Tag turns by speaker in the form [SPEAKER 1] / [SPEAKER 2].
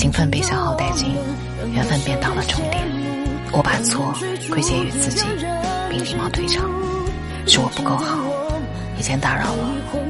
[SPEAKER 1] 情分被消耗殆尽缘分便到了终点。我把错归结于自己并礼貌退场是我不够好以前打扰了